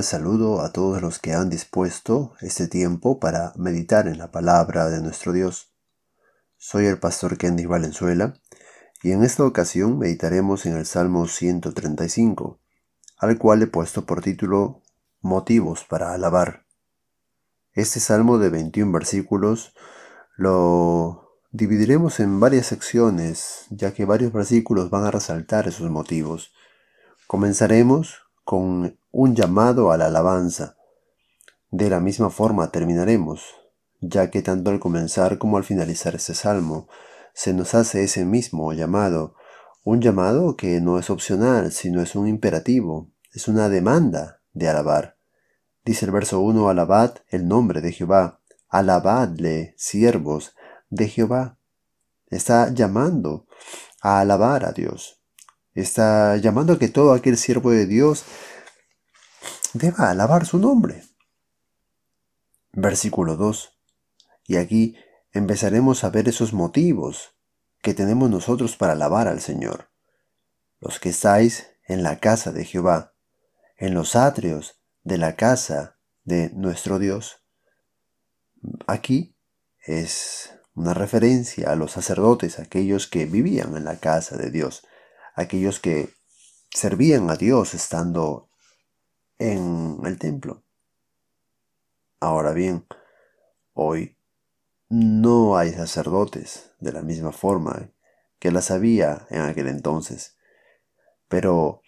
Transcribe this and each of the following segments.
saludo a todos los que han dispuesto este tiempo para meditar en la palabra de nuestro Dios. Soy el pastor Kendy Valenzuela y en esta ocasión meditaremos en el Salmo 135, al cual he puesto por título Motivos para alabar. Este salmo de 21 versículos lo dividiremos en varias secciones, ya que varios versículos van a resaltar esos motivos. Comenzaremos con un llamado a la alabanza. De la misma forma terminaremos, ya que tanto al comenzar como al finalizar este salmo se nos hace ese mismo llamado, un llamado que no es opcional, sino es un imperativo, es una demanda de alabar. Dice el verso 1, alabad el nombre de Jehová, alabadle, siervos de Jehová. Está llamando a alabar a Dios. Está llamando a que todo aquel siervo de Dios deba alabar su nombre. Versículo 2. Y aquí empezaremos a ver esos motivos que tenemos nosotros para alabar al Señor. Los que estáis en la casa de Jehová, en los atrios de la casa de nuestro Dios. Aquí es una referencia a los sacerdotes, aquellos que vivían en la casa de Dios, aquellos que servían a Dios estando en el templo. Ahora bien, hoy no hay sacerdotes de la misma forma que las había en aquel entonces, pero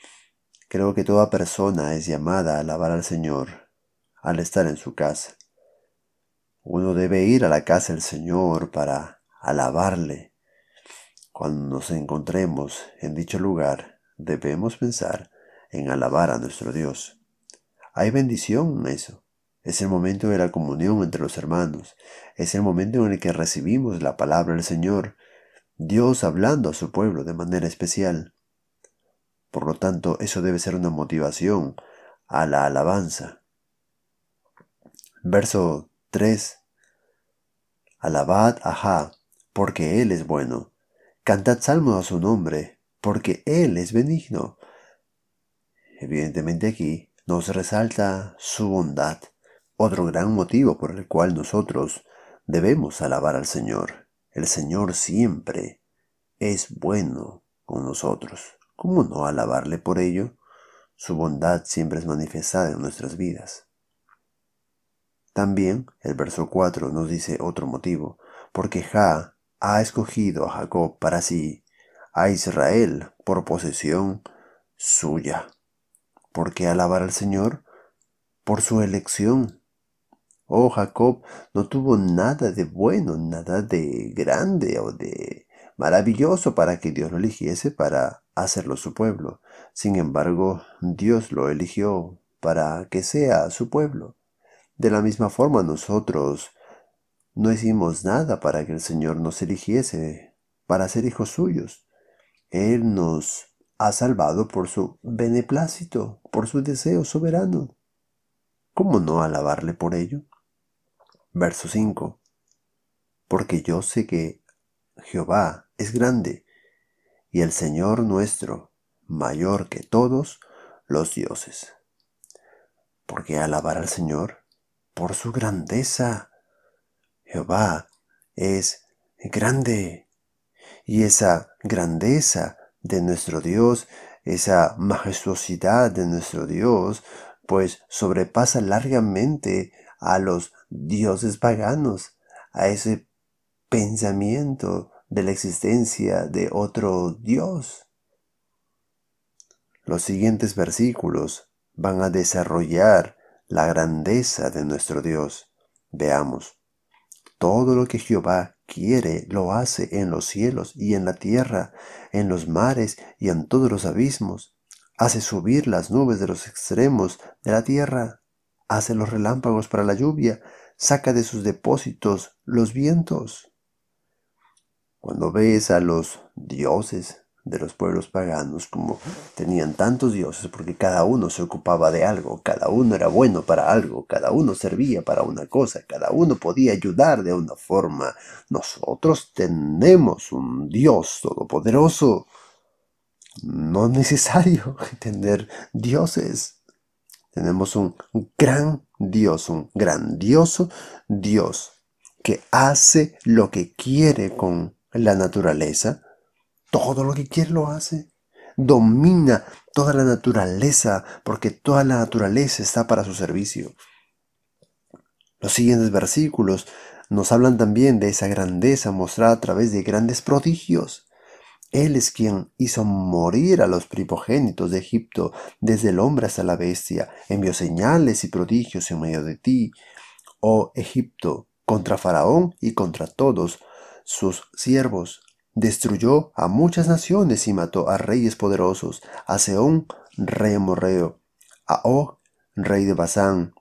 creo que toda persona es llamada a alabar al Señor al estar en su casa. Uno debe ir a la casa del Señor para alabarle. Cuando nos encontremos en dicho lugar, debemos pensar en alabar a nuestro Dios. Hay bendición en eso. Es el momento de la comunión entre los hermanos. Es el momento en el que recibimos la palabra del Señor, Dios hablando a su pueblo de manera especial. Por lo tanto, eso debe ser una motivación a la alabanza. Verso 3. Alabad a Jah, porque Él es bueno. Cantad salmos a su nombre, porque Él es benigno. Evidentemente aquí nos resalta su bondad, otro gran motivo por el cual nosotros debemos alabar al Señor. El Señor siempre es bueno con nosotros. ¿Cómo no alabarle por ello? Su bondad siempre es manifestada en nuestras vidas. También el verso 4 nos dice otro motivo, porque Ja ha escogido a Jacob para sí, a Israel por posesión suya. ¿Por qué alabar al Señor? Por su elección. Oh, Jacob no tuvo nada de bueno, nada de grande o de maravilloso para que Dios lo eligiese para hacerlo su pueblo. Sin embargo, Dios lo eligió para que sea su pueblo. De la misma forma nosotros no hicimos nada para que el Señor nos eligiese para ser hijos suyos. Él nos ha salvado por su beneplácito, por su deseo soberano. ¿Cómo no alabarle por ello? Verso 5. Porque yo sé que Jehová es grande y el Señor nuestro mayor que todos los dioses. ¿Por qué alabar al Señor? Por su grandeza. Jehová es grande y esa grandeza de nuestro Dios, esa majestuosidad de nuestro Dios, pues sobrepasa largamente a los dioses paganos, a ese pensamiento de la existencia de otro Dios. Los siguientes versículos van a desarrollar la grandeza de nuestro Dios. Veamos, todo lo que Jehová quiere, lo hace en los cielos y en la tierra, en los mares y en todos los abismos. Hace subir las nubes de los extremos de la tierra, hace los relámpagos para la lluvia, saca de sus depósitos los vientos. Cuando ves a los dioses de los pueblos paganos, como tenían tantos dioses, porque cada uno se ocupaba de algo, cada uno era bueno para algo, cada uno servía para una cosa, cada uno podía ayudar de una forma. Nosotros tenemos un Dios todopoderoso. No es necesario tener dioses. Tenemos un gran Dios, un grandioso Dios que hace lo que quiere con la naturaleza. Todo lo que quiere lo hace. Domina toda la naturaleza porque toda la naturaleza está para su servicio. Los siguientes versículos nos hablan también de esa grandeza mostrada a través de grandes prodigios. Él es quien hizo morir a los primogénitos de Egipto, desde el hombre hasta la bestia, envió señales y prodigios en medio de ti, oh Egipto, contra Faraón y contra todos sus siervos. Destruyó a muchas naciones y mató a reyes poderosos, a Seón, rey amorreo, a Og, rey de Basán,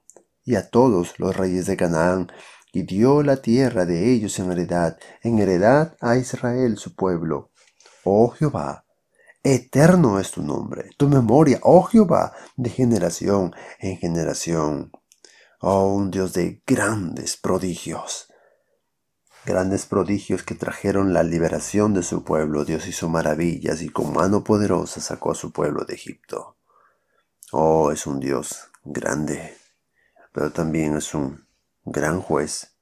y a todos los reyes de Canaán, y dio la tierra de ellos en heredad, en heredad a Israel su pueblo oh Jehová, eterno es tu nombre, tu memoria, oh Jehová, de generación en generación. Oh, un Dios de grandes prodigios. Grandes prodigios que trajeron la liberación de su pueblo. Dios hizo maravillas y con mano poderosa sacó a su pueblo de Egipto. Oh, es un Dios grande, pero también es un gran juez.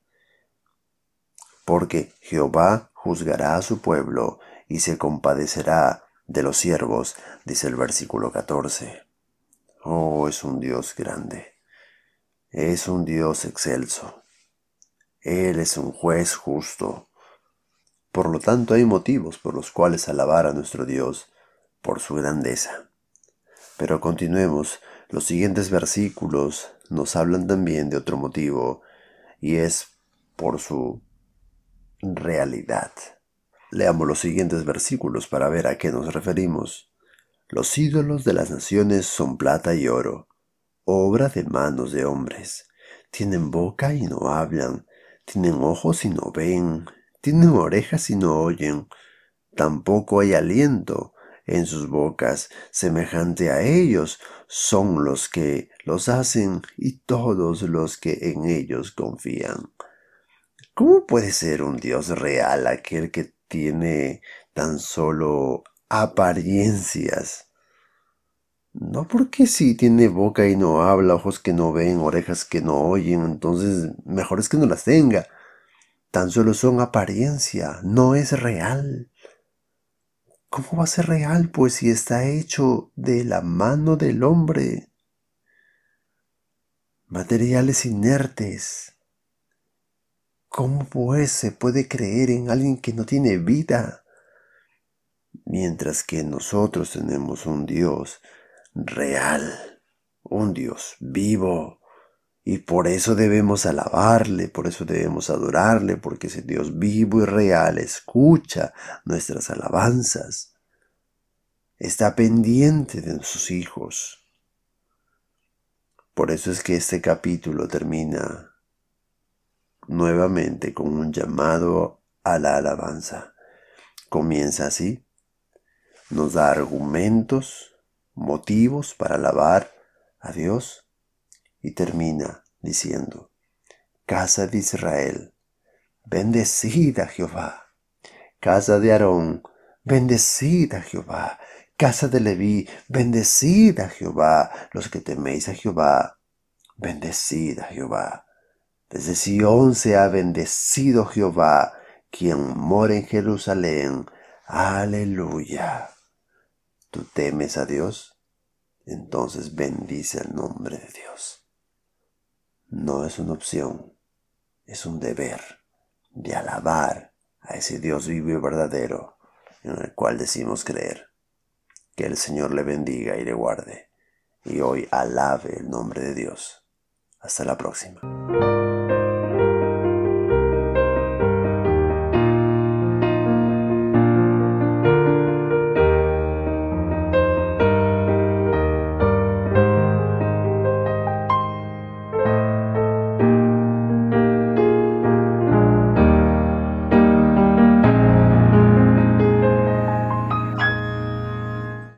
Porque Jehová juzgará a su pueblo y se compadecerá de los siervos, dice el versículo 14. Oh, es un Dios grande, es un Dios excelso, Él es un juez justo. Por lo tanto, hay motivos por los cuales alabar a nuestro Dios por su grandeza. Pero continuemos, los siguientes versículos nos hablan también de otro motivo, y es por su realidad. Leamos los siguientes versículos para ver a qué nos referimos. Los ídolos de las naciones son plata y oro, obra de manos de hombres. Tienen boca y no hablan, tienen ojos y no ven, tienen orejas y no oyen. Tampoco hay aliento en sus bocas, semejante a ellos son los que los hacen y todos los que en ellos confían. ¿Cómo puede ser un Dios real aquel que tiene tan solo apariencias. No porque si tiene boca y no habla, ojos que no ven, orejas que no oyen, entonces mejor es que no las tenga. Tan solo son apariencia, no es real. ¿Cómo va a ser real? Pues si está hecho de la mano del hombre. Materiales inertes, ¿Cómo pues se puede creer en alguien que no tiene vida? Mientras que nosotros tenemos un Dios real, un Dios vivo, y por eso debemos alabarle, por eso debemos adorarle, porque ese Dios vivo y real escucha nuestras alabanzas, está pendiente de sus hijos. Por eso es que este capítulo termina nuevamente con un llamado a la alabanza. Comienza así, nos da argumentos, motivos para alabar a Dios y termina diciendo, Casa de Israel, bendecida Jehová. Casa de Aarón, bendecida Jehová. Casa de Leví, bendecida Jehová. Los que teméis a Jehová, bendecida Jehová. Desde Sión se ha bendecido Jehová, quien mora en Jerusalén. Aleluya. ¿Tú temes a Dios? Entonces bendice el nombre de Dios. No es una opción, es un deber de alabar a ese Dios vivo y verdadero en el cual decimos creer. Que el Señor le bendiga y le guarde. Y hoy alabe el nombre de Dios. Hasta la próxima.